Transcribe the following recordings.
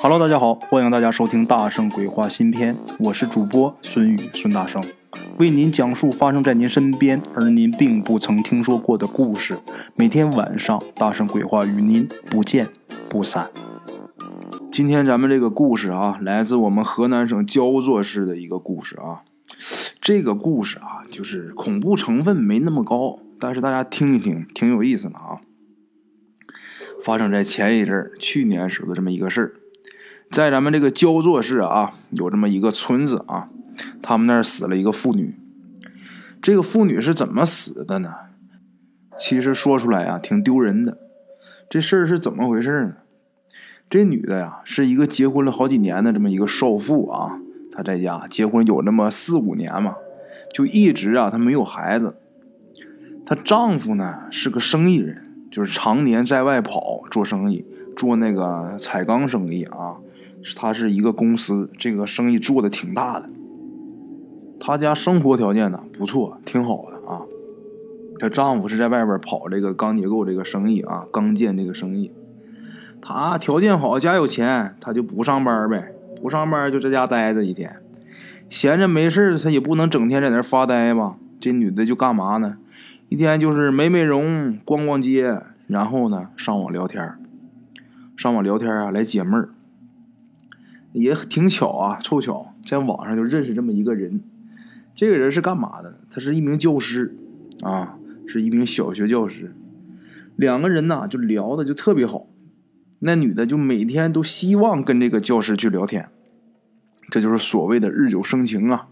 Hello，大家好，欢迎大家收听《大圣鬼话》新篇，我是主播孙宇孙大圣，为您讲述发生在您身边而您并不曾听说过的故事。每天晚上，大圣鬼话与您不见不散。今天咱们这个故事啊，来自我们河南省焦作市的一个故事啊。这个故事啊，就是恐怖成分没那么高，但是大家听一听，挺有意思的啊。发生在前一阵儿，去年时候的这么一个事儿。在咱们这个焦作市啊，有这么一个村子啊，他们那儿死了一个妇女。这个妇女是怎么死的呢？其实说出来啊，挺丢人的。这事儿是怎么回事呢？这女的呀，是一个结婚了好几年的这么一个少妇啊。她在家结婚有那么四五年嘛，就一直啊，她没有孩子。她丈夫呢是个生意人，就是常年在外跑做生意，做那个彩钢生意啊。是他是一个公司，这个生意做的挺大的。他家生活条件呢不错，挺好的啊。她丈夫是在外边跑这个钢结构这个生意啊，钢建这个生意。他条件好，家有钱，他就不上班呗，不上班就在家待着一天。闲着没事他也不能整天在那发呆吧。这女的就干嘛呢？一天就是美美容、逛逛街，然后呢上网聊天上网聊天啊来解闷儿。也挺巧啊，凑巧在网上就认识这么一个人。这个人是干嘛的？他是一名教师，啊，是一名小学教师。两个人呢就聊的就特别好。那女的就每天都希望跟这个教师去聊天，这就是所谓的日久生情啊。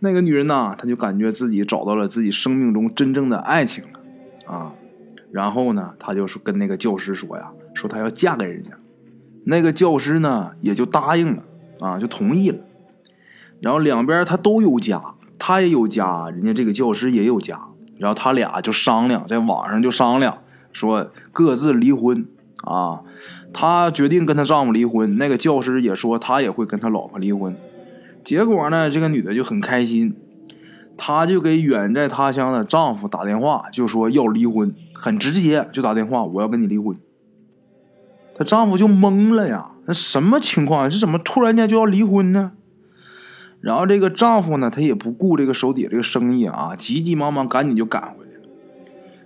那个女人呢，她就感觉自己找到了自己生命中真正的爱情了，啊，然后呢，她就说跟那个教师说呀，说她要嫁给人家。那个教师呢，也就答应了，啊，就同意了。然后两边他都有家，他也有家，人家这个教师也有家。然后他俩就商量，在网上就商量，说各自离婚啊。他决定跟他丈夫离婚，那个教师也说他也会跟他老婆离婚。结果呢，这个女的就很开心，她就给远在他乡的丈夫打电话，就说要离婚，很直接，就打电话，我要跟你离婚。她丈夫就懵了呀，那什么情况？这怎么突然间就要离婚呢？然后这个丈夫呢，他也不顾这个手底这个生意啊，急急忙忙赶紧就赶回来了。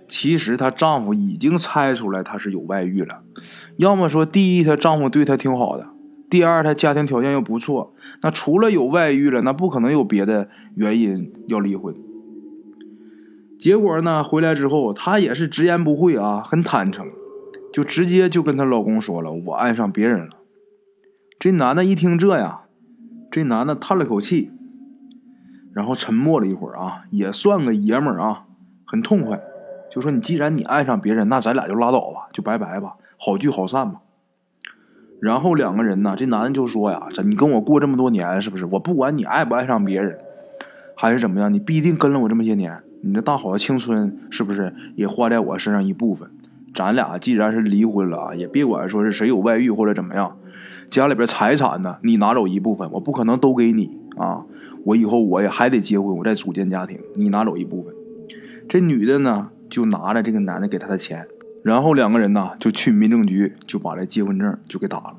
其实她丈夫已经猜出来她是有外遇了，要么说第一，她丈夫对她挺好的；第二，她家庭条件又不错。那除了有外遇了，那不可能有别的原因要离婚。结果呢，回来之后，她也是直言不讳啊，很坦诚。就直接就跟她老公说了，我爱上别人了。这男的一听这呀，这男的叹了口气，然后沉默了一会儿啊，也算个爷们儿啊，很痛快，就说你既然你爱上别人，那咱俩就拉倒吧，就拜拜吧，好聚好散吧。然后两个人呢，这男的就说呀，这你跟我过这么多年，是不是？我不管你爱不爱上别人，还是怎么样，你必定跟了我这么些年，你这大好的青春，是不是也花在我身上一部分？咱俩既然是离婚了啊，也别管说是谁有外遇或者怎么样，家里边财产呢，你拿走一部分，我不可能都给你啊。我以后我也还得结婚，我再组建家庭，你拿走一部分。这女的呢，就拿着这个男的给她的钱，然后两个人呢就去民政局，就把这结婚证就给打了。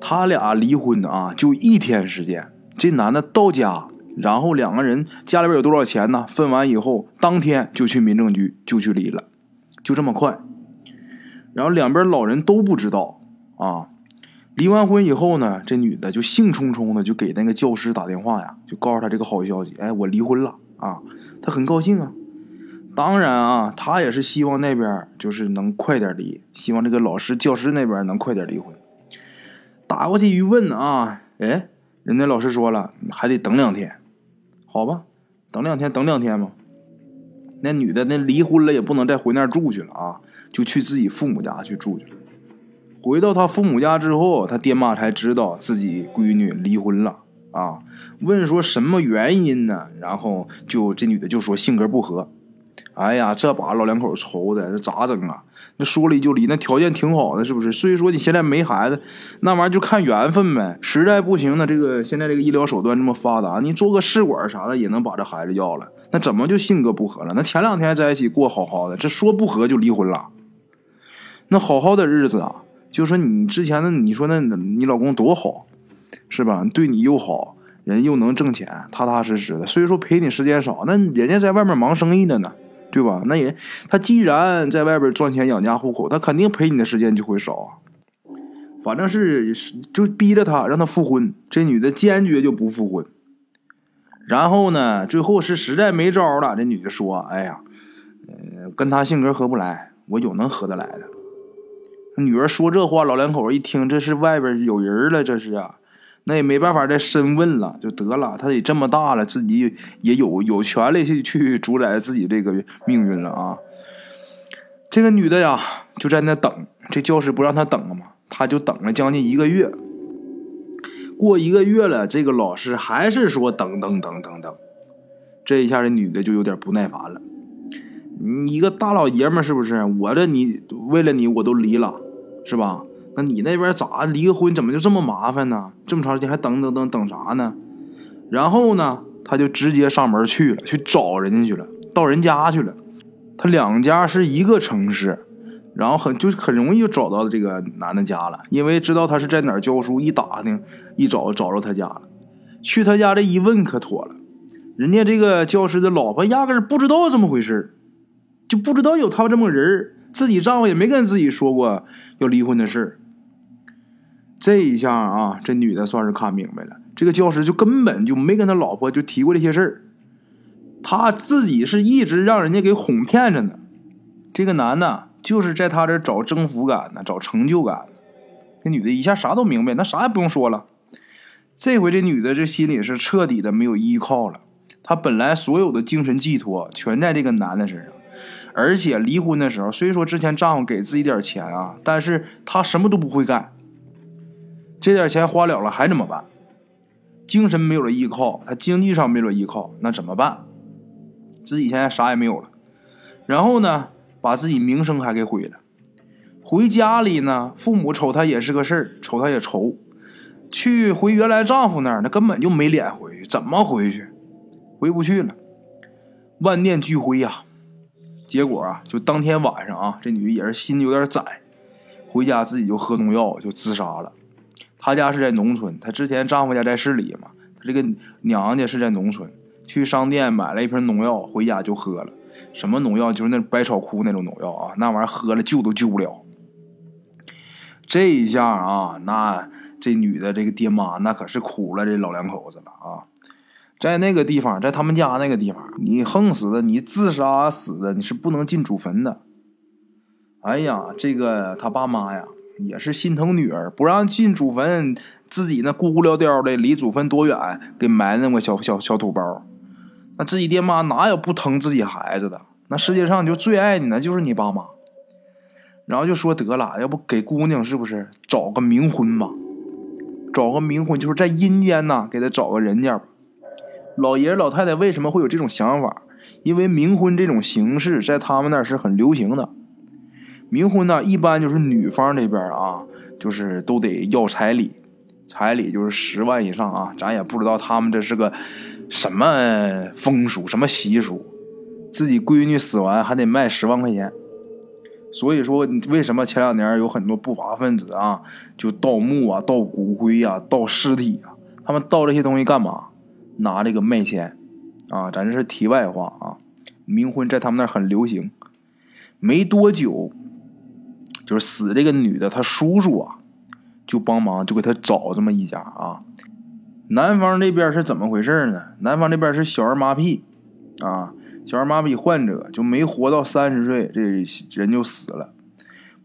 他俩离婚啊，就一天时间。这男的到家，然后两个人家里边有多少钱呢？分完以后，当天就去民政局就去离了，就这么快。然后两边老人都不知道啊，离完婚以后呢，这女的就兴冲冲的就给那个教师打电话呀，就告诉他这个好消息，哎，我离婚了啊，她很高兴啊。当然啊，她也是希望那边就是能快点离，希望这个老师教师那边能快点离婚。打过去一问啊，哎，人家老师说了，还得等两天，好吧，等两天，等两天吧。那女的那离婚了也不能再回那儿住去了啊。就去自己父母家去住去了。回到他父母家之后，他爹妈才知道自己闺女离婚了啊。问说什么原因呢？然后就这女的就说性格不合。哎呀，这把老两口愁的，这咋整啊？那说离就离，那条件挺好的，是不是？虽说你现在没孩子，那玩意儿就看缘分呗。实在不行呢，这个现在这个医疗手段这么发达，你做个试管啥的也能把这孩子要了。那怎么就性格不合了？那前两天在一起过好好的，这说不合就离婚了。那好好的日子啊，就说你之前的，你说那你老公多好，是吧？对你又好，人又能挣钱，踏踏实实的。虽说陪你时间少，那人家在外面忙生意的呢，对吧？那也他既然在外边赚钱养家糊口，他肯定陪你的时间就会少啊。反正是就逼着他让他复婚，这女的坚决就不复婚。然后呢，最后是实在没招了，这女的说：“哎呀，呃，跟他性格合不来，我有能合得来的。”女儿说这话，老两口一听，这是外边有人了，这是啊，那也没办法再深问了，就得了。他也这么大了，自己也有有权利去去主宰自己这个命运了啊。这个女的呀，就在那等，这教师不让她等了吗？她就等了将近一个月。过一个月了，这个老师还是说等等等等等，这一下这女的就有点不耐烦了。你一个大老爷们是不是？我这你为了你我都离了，是吧？那你那边咋离个婚怎么就这么麻烦呢？这么长时间还等等等等啥呢？然后呢，他就直接上门去了，去找人家去了，到人家去了。他两家是一个城市。然后很就很容易就找到这个男的家了，因为知道他是在哪儿教书，一打听一找找着他家了。去他家这一问可妥了，人家这个教师的老婆压根儿不知道这么回事就不知道有他这么个人自己丈夫也没跟自己说过要离婚的事这一下啊，这女的算是看明白了，这个教师就根本就没跟他老婆就提过这些事儿，他自己是一直让人家给哄骗着呢。这个男的。就是在他这找征服感呢，找成就感。这女的一下啥都明白，那啥也不用说了。这回这女的这心里是彻底的没有依靠了。她本来所有的精神寄托全在这个男的身上，而且离婚的时候，虽说之前丈夫给自己点钱啊，但是她什么都不会干。这点钱花了了还怎么办？精神没有了依靠，她经济上没有了依靠，那怎么办？自己现在啥也没有了。然后呢？把自己名声还给毁了。回家里呢，父母瞅他也是个事儿，瞅他也愁。去回原来丈夫那儿，那根本就没脸回去，怎么回去？回不去了，万念俱灰呀。结果啊，就当天晚上啊，这女的也是心有点窄，回家自己就喝农药就自杀了。她家是在农村，她之前丈夫家在市里嘛，她这个娘家是在农村，去商店买了一瓶农药，回家就喝了。什么农药？就是那百草枯那种农药啊！那玩意儿喝了救都救不了。这一下啊，那这女的这个爹妈那可是苦了这老两口子了啊！在那个地方，在他们家那个地方，你横死的，你自杀死的，你是不能进祖坟的。哎呀，这个他爸妈呀，也是心疼女儿，不让进祖坟，自己那孤孤寥寥的，离祖坟多远，给埋那么小小小土包。那自己爹妈哪有不疼自己孩子的？那世界上就最爱你的就是你爸妈。然后就说得了，要不给姑娘是不是找个冥婚吧？找个冥婚就是在阴间呐，给他找个人家。老爷老太太为什么会有这种想法？因为冥婚这种形式在他们那儿是很流行的。冥婚呢，一般就是女方这边啊，就是都得要彩礼，彩礼就是十万以上啊。咱也不知道他们这是个。什么风俗，什么习俗？自己闺女死完还得卖十万块钱，所以说为什么前两年有很多不法分子啊，就盗墓啊、盗骨灰啊、盗尸体啊？他们盗这些东西干嘛？拿这个卖钱啊！咱这是题外话啊。冥婚在他们那儿很流行。没多久，就是死这个女的，她叔叔啊，就帮忙就给她找这么一家啊。男方这边是怎么回事呢？男方这边是小儿麻痹，啊，小儿麻痹患者就没活到三十岁，这人就死了。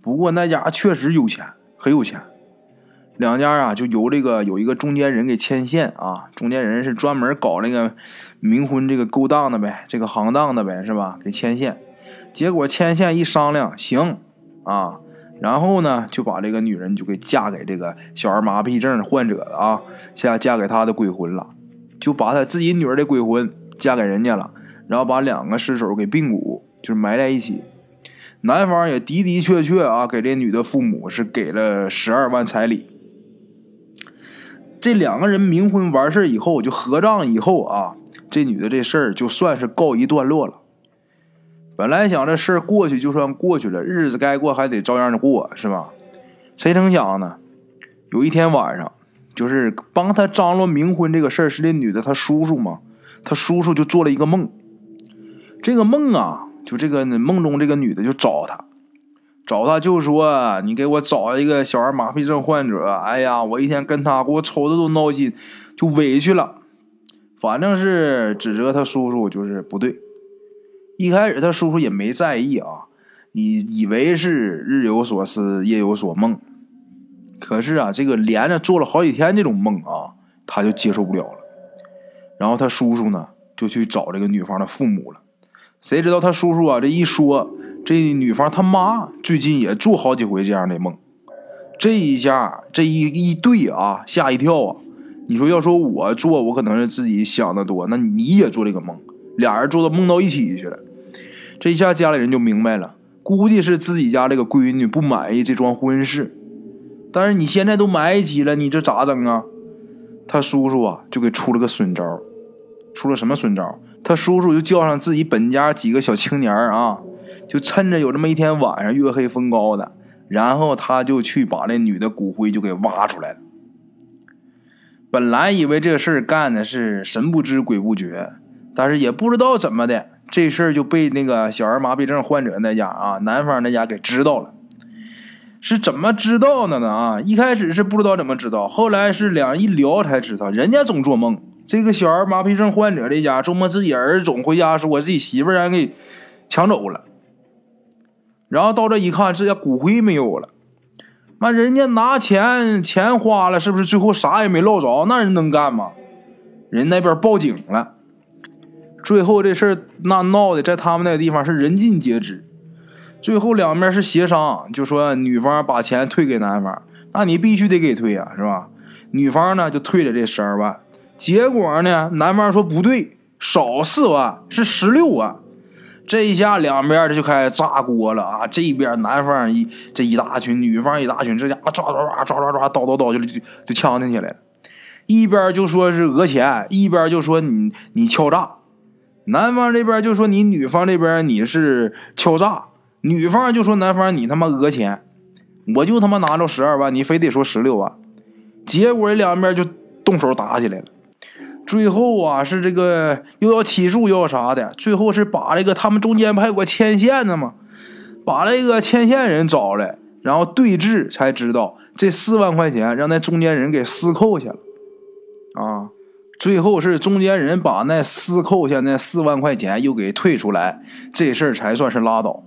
不过那家确实有钱，很有钱。两家啊，就由这个有一个中间人给牵线啊，中间人是专门搞那个冥婚这个勾当的呗，这个行当的呗，是吧？给牵线，结果牵线一商量，行啊。然后呢，就把这个女人就给嫁给这个小儿麻痹症患者了啊，嫁嫁给他的鬼魂了，就把他自己女儿的鬼魂嫁给人家了，然后把两个尸首给并骨，就是埋在一起。男方也的的确确啊，给这女的父母是给了十二万彩礼。这两个人冥婚完事以后，就合葬以后啊，这女的这事儿就算是告一段落了。本来想这事儿过去就算过去了，日子该过还得照样的过，是吧？谁成想呢？有一天晚上，就是帮他张罗冥婚这个事儿是这女的她叔叔嘛，她叔叔就做了一个梦。这个梦啊，就这个梦中这个女的就找他，找他就说：“你给我找一个小儿麻痹症患者。”哎呀，我一天跟他给我瞅着都闹心，就委屈了。反正是指责他叔叔就是不对。一开始他叔叔也没在意啊，以以为是日有所思夜有所梦。可是啊，这个连着做了好几天这种梦啊，他就接受不了了。然后他叔叔呢，就去找这个女方的父母了。谁知道他叔叔啊，这一说，这女方他妈最近也做好几回这样的梦。这一下，这一一对啊，吓一跳啊！你说要说我做，我可能是自己想的多，那你也做这个梦，俩人做到梦到一起去了。这一下家里人就明白了，估计是自己家这个闺女不满意这桩婚事。但是你现在都埋起了，你这咋整啊？他叔叔啊，就给出了个损招，出了什么损招？他叔叔就叫上自己本家几个小青年啊，就趁着有这么一天晚上月黑风高的，然后他就去把那女的骨灰就给挖出来了。本来以为这事儿干的是神不知鬼不觉，但是也不知道怎么的，这事儿就被那个小儿麻痹症患者那家啊，男方那家给知道了。是怎么知道的呢？啊，一开始是不知道怎么知道，后来是两人一聊才知道，人家总做梦。这个小儿麻痹症患者这家周末自己儿子总回家说，我自己媳妇让人给抢走了。然后到这一看，这家骨灰没有了，那人家拿钱钱花了，是不是最后啥也没捞着？那人能干吗？人那边报警了，最后这事儿那闹的在他们那个地方是人尽皆知。最后两边是协商，就说女方把钱退给男方，那你必须得给退啊，是吧？女方呢就退了这十二万，结果呢，男方说不对，少四万，是十六万。这一下两边这就开始炸锅了啊！这边男方一这一大群，女方一大群，这家伙抓抓抓抓抓抓，叨叨叨就就就呛起来了。一边就说是讹钱，一边就说你你敲诈。男方这边就说你女方这边你是敲诈。女方就说：“男方，你他妈讹钱，我就他妈拿着十二万，你非得说十六万。”结果两边就动手打起来了。最后啊，是这个又要起诉又要啥的，最后是把这个他们中间不还有个牵线的吗？把那个牵线人找来，然后对质，才知道这四万块钱让那中间人给私扣去了。啊，最后是中间人把那私扣下那四万块钱又给退出来，这事儿才算是拉倒。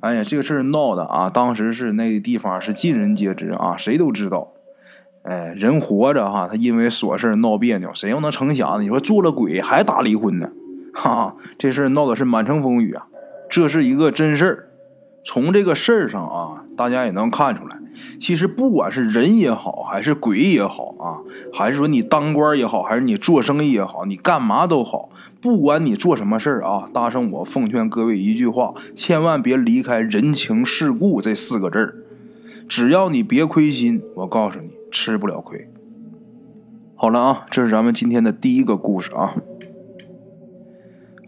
哎呀，这个事儿闹的啊！当时是那个地方是尽人皆知啊，谁都知道。哎，人活着哈，他因为琐事闹别扭，谁又能成想呢？你说做了鬼还打离婚呢？哈，这事儿闹的是满城风雨啊！这是一个真事儿。从这个事儿上啊，大家也能看出来，其实不管是人也好，还是鬼也好啊，还是说你当官也好，还是你做生意也好，你干嘛都好，不管你做什么事儿啊，大圣我奉劝各位一句话：千万别离开人情世故这四个字儿。只要你别亏心，我告诉你，吃不了亏。好了啊，这是咱们今天的第一个故事啊。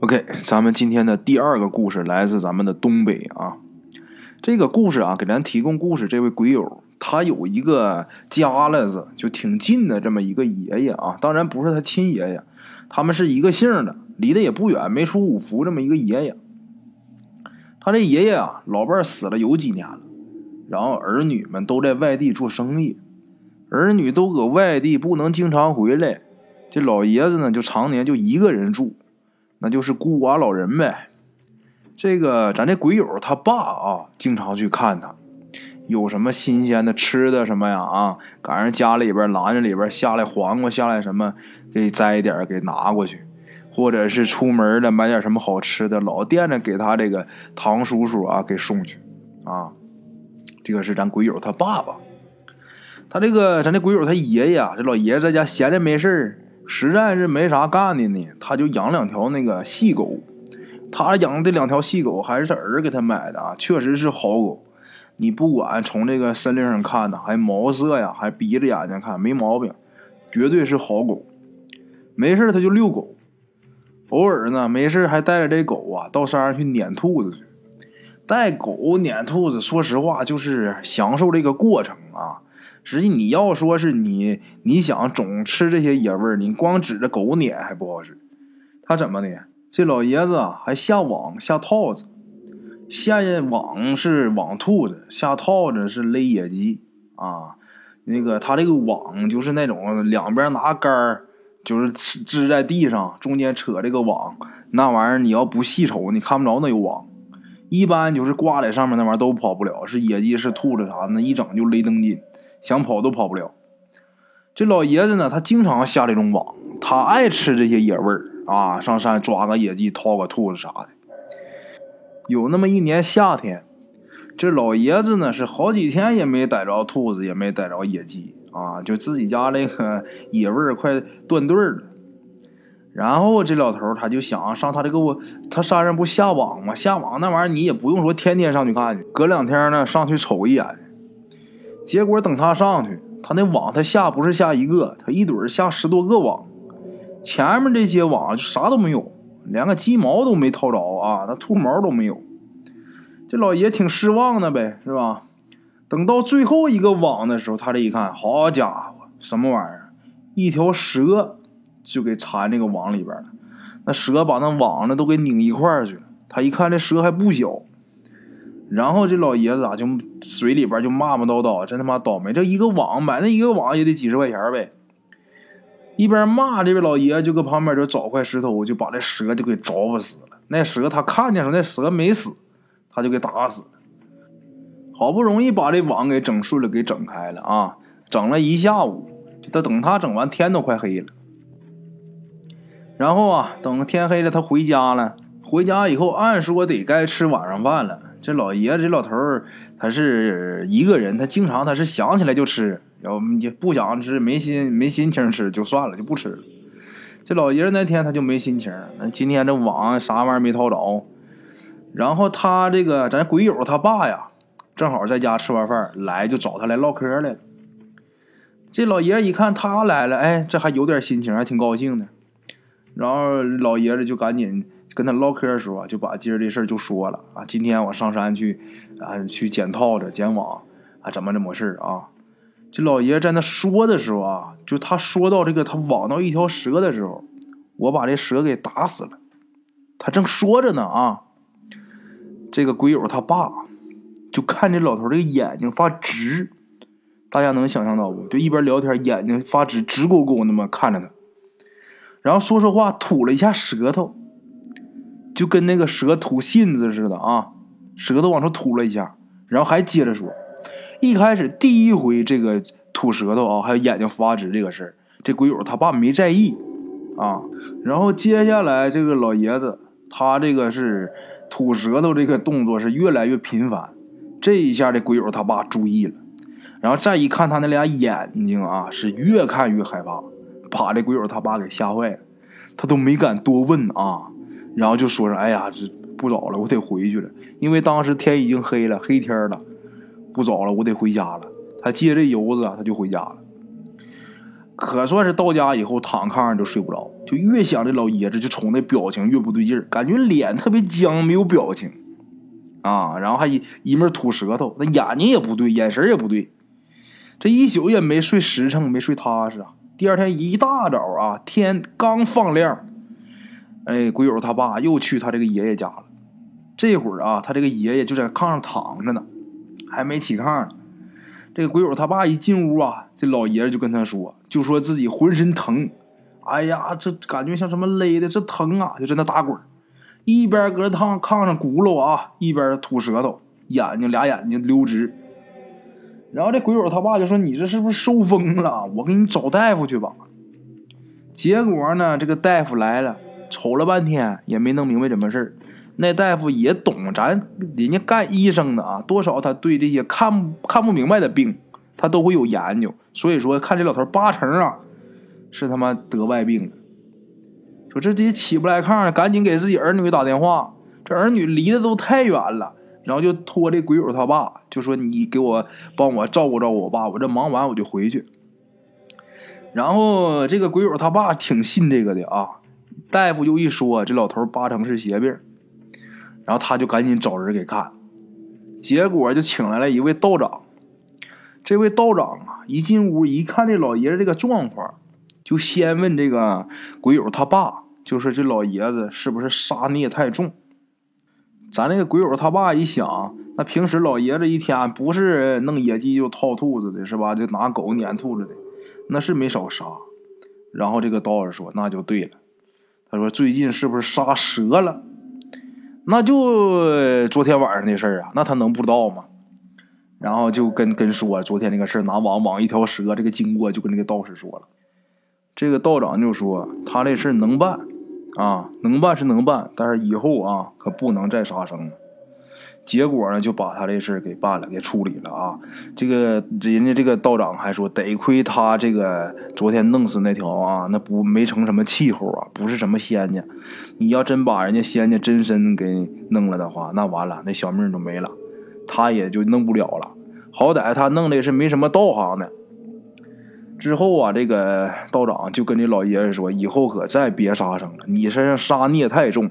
OK，咱们今天的第二个故事来自咱们的东北啊。这个故事啊，给咱提供故事这位鬼友，他有一个家了子，就挺近的这么一个爷爷啊，当然不是他亲爷爷，他们是一个姓的，离得也不远，没出五福这么一个爷爷。他这爷爷啊，老伴死了有几年了，然后儿女们都在外地做生意，儿女都搁外地不能经常回来，这老爷子呢就常年就一个人住，那就是孤寡老人呗。这个咱这鬼友他爸啊，经常去看他，有什么新鲜的吃的什么呀啊，赶上家里边篮子里边下来黄瓜下来什么，给摘点给拿过去，或者是出门了买点什么好吃的，老惦着给他这个堂叔叔啊给送去，啊，这个是咱鬼友他爸爸，他这个咱这鬼友他爷爷啊，这老爷子在家闲着没事实在是没啥干的呢，他就养两条那个细狗。他养的这两条细狗还是他儿给他买的啊，确实是好狗。你不管从这个身上看呢，还毛色呀，还鼻子眼睛看没毛病，绝对是好狗。没事他就遛狗，偶尔呢没事还带着这狗啊到山上去撵兔子去。带狗撵兔子，说实话就是享受这个过程啊。实际你要说是你你想总吃这些野味儿，你光指着狗撵还不好使。他怎么的？这老爷子，还下网下套子，下网是网兔子，下套子是勒野鸡啊。那个他这个网就是那种两边拿杆儿，就是支在地上，中间扯这个网，那玩意儿你要不细瞅，你看不着那有网。一般就是挂在上面那玩意儿都跑不了，是野鸡是兔子啥的，那一整就勒登紧，想跑都跑不了。这老爷子呢，他经常下这种网，他爱吃这些野味儿啊，上山抓个野鸡、掏个兔子啥的。有那么一年夏天。这老爷子呢是好几天也没逮着兔子，也没逮着野鸡啊，就自己家那个野味儿快断队了。然后这老头他就想上他这个我，他山上不下网吗？下网那玩意儿你也不用说天天上去看去，隔两天呢上去瞅一眼。结果等他上去，他那网他下不是下一个，他一怼下十多个网，前面这些网就啥都没有，连个鸡毛都没掏着啊，那兔毛都没有。这老爷挺失望的呗，是吧？等到最后一个网的时候，他这一看，好家伙，什么玩意儿？一条蛇就给缠这个网里边了。那蛇把那网呢都给拧一块儿去了。他一看这蛇还不小，然后这老爷子啊就嘴里边就骂骂叨叨，真他妈倒霉！这一个网买那一个网也得几十块钱呗。一边骂，这位老爷就搁旁边就找块石头，就把这蛇就给凿不死了。那蛇他看见时候，那蛇没死。他就给打死了，好不容易把这网给整顺了，给整开了啊！整了一下午，他等他整完，天都快黑了。然后啊，等天黑了，他回家了。回家以后，按说得该吃晚上饭了。这老爷子，这老头儿，他是一个人，他经常他是想起来就吃，要你不想吃，没心没心情吃就算了，就不吃了。这老爷子那天他就没心情，那今天这网啥玩意儿没掏着。然后他这个咱鬼友他爸呀，正好在家吃完饭来，就找他来唠嗑来了。这老爷子一看他来了，哎，这还有点心情，还挺高兴的。然后老爷子就赶紧跟他唠嗑的时候，就把今儿这事儿就说了啊。今天我上山去啊，去捡套子、捡网啊，怎么怎么事啊？这老爷在那说的时候啊，就他说到这个他网到一条蛇的时候，我把这蛇给打死了。他正说着呢啊。这个鬼友他爸就看这老头这个眼睛发直，大家能想象到不？就一边聊天，眼睛发直，直勾勾那么看着他，然后说说话，吐了一下舌头，就跟那个蛇吐信子似的啊，舌头往出吐了一下，然后还接着说。一开始第一回这个吐舌头啊，还有眼睛发直这个事儿，这鬼友他爸没在意啊，然后接下来这个老爷子他这个是。吐舌头这个动作是越来越频繁，这一下这鬼友他爸注意了，然后再一看他那俩眼睛啊，是越看越害怕，把这鬼友他爸给吓坏了，他都没敢多问啊，然后就说说：“哎呀，这不早了，我得回去了，因为当时天已经黑了，黑天了，不早了，我得回家了。”他借这油子啊，他就回家了。可算是到家以后，躺炕上就睡不着，就越想这老爷子，就瞅那表情越不对劲儿，感觉脸特别僵，没有表情，啊，然后还一一面吐舌头，那眼睛也不对，眼神也不对，这一宿也没睡实诚，没睡踏实啊。第二天一大早啊，天刚放亮，哎，鬼友他爸又去他这个爷爷家了。这会儿啊，他这个爷爷就在炕上躺着呢，还没起炕呢。这个鬼友他爸一进屋啊，这老爷子就跟他说，就说自己浑身疼，哎呀，这感觉像什么勒的，这疼啊，就在那打滚一边搁炕炕上轱辘啊，一边吐舌头，眼睛俩眼睛溜直。然后这鬼友他爸就说：“你这是不是受风了？我给你找大夫去吧。”结果呢，这个大夫来了，瞅了半天也没弄明白怎么事儿。那大夫也懂，咱人家干医生的啊，多少他对这些看看不明白的病，他都会有研究。所以说，看这老头八成啊，是他妈得外病了。说这爹起不来炕，赶紧给自己儿女打电话。这儿女离得都太远了，然后就托这鬼友他爸，就说你给我帮我照顾照顾我爸，我这忙完我就回去。然后这个鬼友他爸挺信这个的啊，大夫就一说，这老头八成是邪病。然后他就赶紧找人给看，结果就请来了一位道长。这位道长啊，一进屋一看这老爷子这个状况，就先问这个鬼友他爸，就说这老爷子是不是杀孽太重？咱那个鬼友他爸一想，那平时老爷子一天不是弄野鸡就套兔子的，是吧？就拿狗撵兔子的，那是没少杀。然后这个道士说：“那就对了。”他说：“最近是不是杀蛇了？那就昨天晚上的事儿啊，那他能不知道吗？”然后就跟跟说昨天那个事拿网网一条蛇这个经过，就跟那个道士说了。这个道长就说：“他这事能办，啊，能办是能办，但是以后啊，可不能再杀生了。”结果呢，就把他这事给办了，给处理了啊。这个人家这个道长还说，得亏他这个昨天弄死那条啊，那不没成什么气候啊，不是什么仙家。你要真把人家仙家真身给弄了的话，那完了，那小命都没了，他也就弄不了了。好歹他弄的是没什么道行的。之后啊，这个道长就跟这老爷子说，以后可再别杀生了，你身上杀孽太重。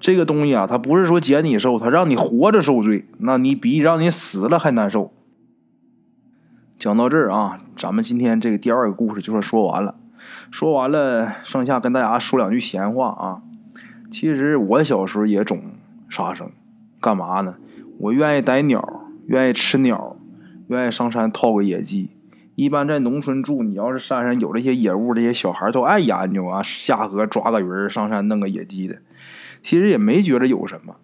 这个东西啊，它不是说减你寿，它让你活着受罪，那你比让你死了还难受。讲到这儿啊，咱们今天这个第二个故事就算说完了。说完了，剩下跟大家说两句闲话啊。其实我小时候也总杀生，干嘛呢？我愿意逮鸟，愿意吃鸟，愿意上山套个野鸡。一般在农村住，你要是山上有这些野物，这些小孩都爱研究啊，下河抓个鱼上山弄个野鸡的。其实也没觉得有什么，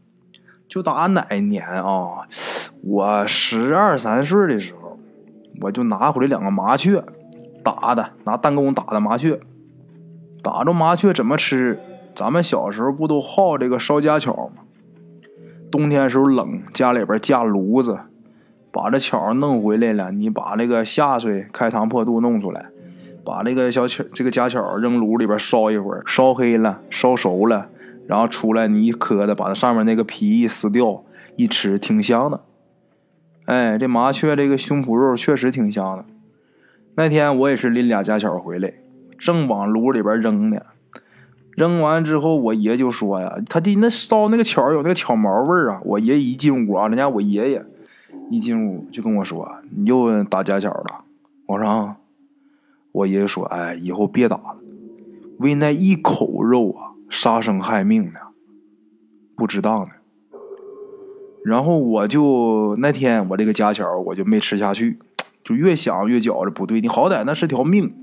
就打哪年啊，我十二三岁的时候，我就拿回来两个麻雀，打的拿弹弓打的麻雀，打着麻雀怎么吃？咱们小时候不都好这个烧家巧吗？冬天时候冷，家里边架炉子，把这巧弄回来了，你把那个下水开膛破肚弄出来，把那个小巧这个家巧扔炉里边烧一会儿，烧黑了，烧熟了。然后出来，你一磕的，把它上面那个皮一撕掉，一吃挺香的。哎，这麻雀这个胸脯肉确实挺香的。那天我也是拎俩家巧回来，正往炉里边扔呢。扔完之后，我爷就说呀：“他的那烧那个巧有那个巧毛味儿啊！”我爷一进屋啊，人家我爷爷一进屋就跟我说：“你又打家巧了。”我说：“啊我爷爷说，哎，以后别打了，为那一口肉啊。”杀生害命的，不知道呢。然后我就那天我这个家巧我就没吃下去，就越想越觉着不对。你好歹那是条命。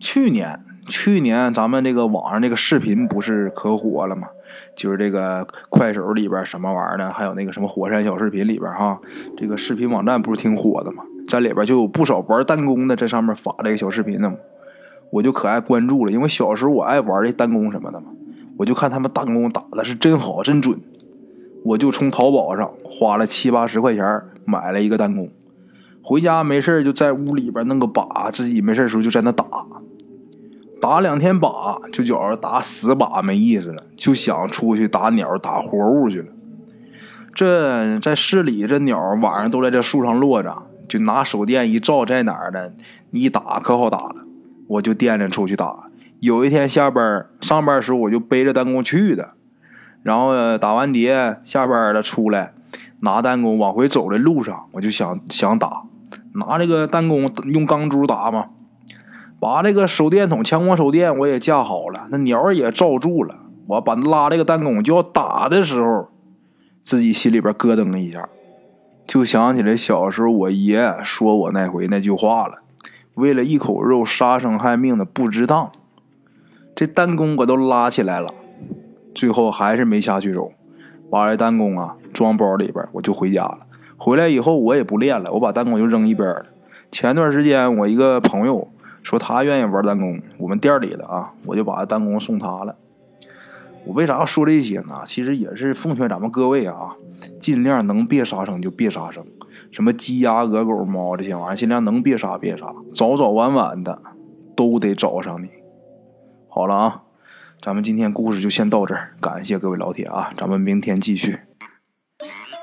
去年去年咱们这个网上这个视频不是可火了吗？就是这个快手里边什么玩意儿呢？还有那个什么火山小视频里边哈，这个视频网站不是挺火的吗？在里边就有不少玩弹弓的在上面发这个小视频的。我就可爱关注了，因为小时候我爱玩这弹弓什么的嘛，我就看他们弹弓打的是真好，真准。我就从淘宝上花了七八十块钱买了一个弹弓，回家没事就在屋里边弄个靶，自己没事的时候就在那打，打两天靶就觉着打死靶没意思了，就想出去打鸟、打活物去了。这在市里，这鸟晚上都在这树上落着，就拿手电一照，在哪儿呢？你一打可好打了。我就惦着出去打。有一天下班上班时候，我就背着弹弓去的。然后打完碟下班了出来，拿弹弓往回走的路上，我就想想打，拿这个弹弓用钢珠打嘛。把这个手电筒强光手电我也架好了，那鸟也罩住了。我把拉这个弹弓就要打的时候，自己心里边咯噔一下，就想起来小时候我爷说我那回那句话了。为了一口肉杀生害命的不值当，这弹弓我都拉起来了，最后还是没下去手，把这弹弓啊装包里边，我就回家了。回来以后我也不练了，我把弹弓就扔一边了。前段时间我一个朋友说他愿意玩弹弓，我们店里的啊，我就把弹弓送他了。我为啥要说这些呢？其实也是奉劝咱们各位啊，尽量能别杀生就别杀生，什么鸡鸭鹅狗猫这些玩意儿，尽量能别杀别杀，早早晚晚的都得找上你。好了啊，咱们今天故事就先到这儿，感谢各位老铁啊，咱们明天继续。